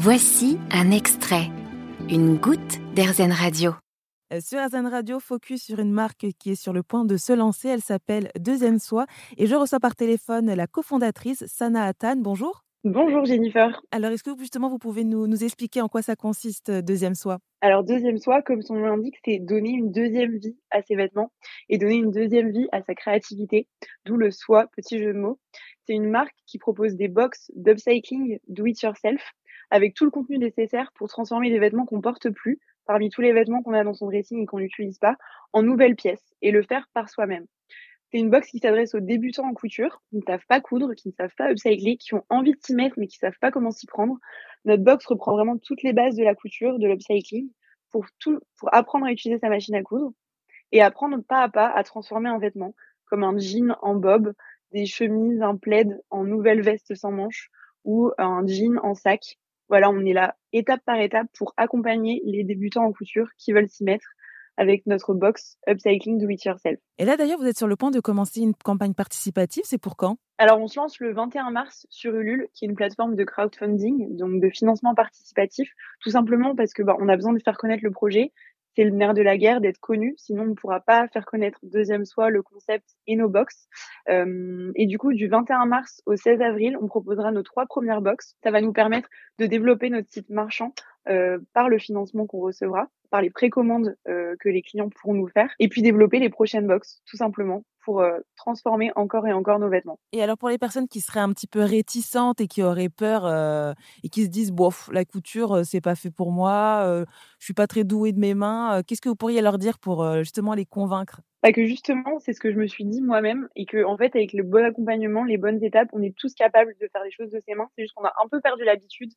Voici un extrait, une goutte d'Airzen Radio. Euh, Sur Airzen Radio, focus sur une marque qui est sur le point de se lancer. Elle s'appelle Deuxième Soi. Et je reçois par téléphone la cofondatrice Sana Atan. Bonjour. Bonjour Jennifer. Alors, est-ce que justement vous pouvez nous, nous expliquer en quoi ça consiste, euh, Deuxième Soi Alors, Deuxième Soi, comme son nom l'indique, c'est donner une deuxième vie à ses vêtements et donner une deuxième vie à sa créativité, d'où le soi, petit jeu de mots. C'est une marque qui propose des box d'upcycling do it yourself avec tout le contenu nécessaire pour transformer des vêtements qu'on porte plus, parmi tous les vêtements qu'on a dans son dressing et qu'on n'utilise pas, en nouvelles pièces et le faire par soi-même. C'est une box qui s'adresse aux débutants en couture, qui ne savent pas coudre, qui ne savent pas upcycler, qui ont envie de s'y mettre mais qui ne savent pas comment s'y prendre. Notre box reprend vraiment toutes les bases de la couture, de l'upcycling, pour, tout, pour apprendre à utiliser sa machine à coudre et apprendre pas à pas à transformer un vêtement, comme un jean en bob, des chemises, un plaid en nouvelle veste sans manches ou un jean en sac. Voilà, on est là étape par étape pour accompagner les débutants en couture qui veulent s'y mettre avec notre box Upcycling Do It Yourself. Et là, d'ailleurs, vous êtes sur le point de commencer une campagne participative. C'est pour quand? Alors, on se lance le 21 mars sur Ulule, qui est une plateforme de crowdfunding, donc de financement participatif, tout simplement parce que bah, on a besoin de faire connaître le projet. C'est le nerf de la guerre d'être connu, sinon on ne pourra pas faire connaître deuxième soi le concept et nos box. Euh, et du coup, du 21 mars au 16 avril, on proposera nos trois premières box. Ça va nous permettre de développer notre site marchand euh, par le financement qu'on recevra, par les précommandes euh, que les clients pourront nous faire, et puis développer les prochaines box, tout simplement, pour euh, transformer encore et encore nos vêtements. Et alors pour les personnes qui seraient un petit peu réticentes et qui auraient peur euh, et qui se disent bof la couture c'est pas fait pour moi, je suis pas très douée de mes mains, qu'est-ce que vous pourriez leur dire pour justement les convaincre? Bah que justement c'est ce que je me suis dit moi-même et que en fait avec le bon accompagnement, les bonnes étapes, on est tous capables de faire des choses de ses mains. C'est juste qu'on a un peu perdu l'habitude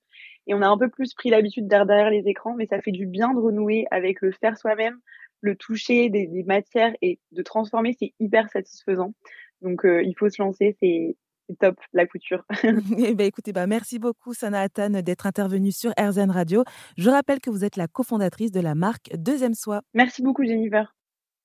et on a un peu plus pris l'habitude derrière les écrans, mais ça fait du bien de renouer avec le faire soi-même, le toucher des, des matières et de transformer, c'est hyper satisfaisant. Donc euh, il faut se lancer, c'est c'est top la couture. Eh ben, écoutez, bah, merci beaucoup Sana Atan d'être intervenue sur RZN Radio. Je rappelle que vous êtes la cofondatrice de la marque Deuxième Soi. Merci beaucoup Jennifer.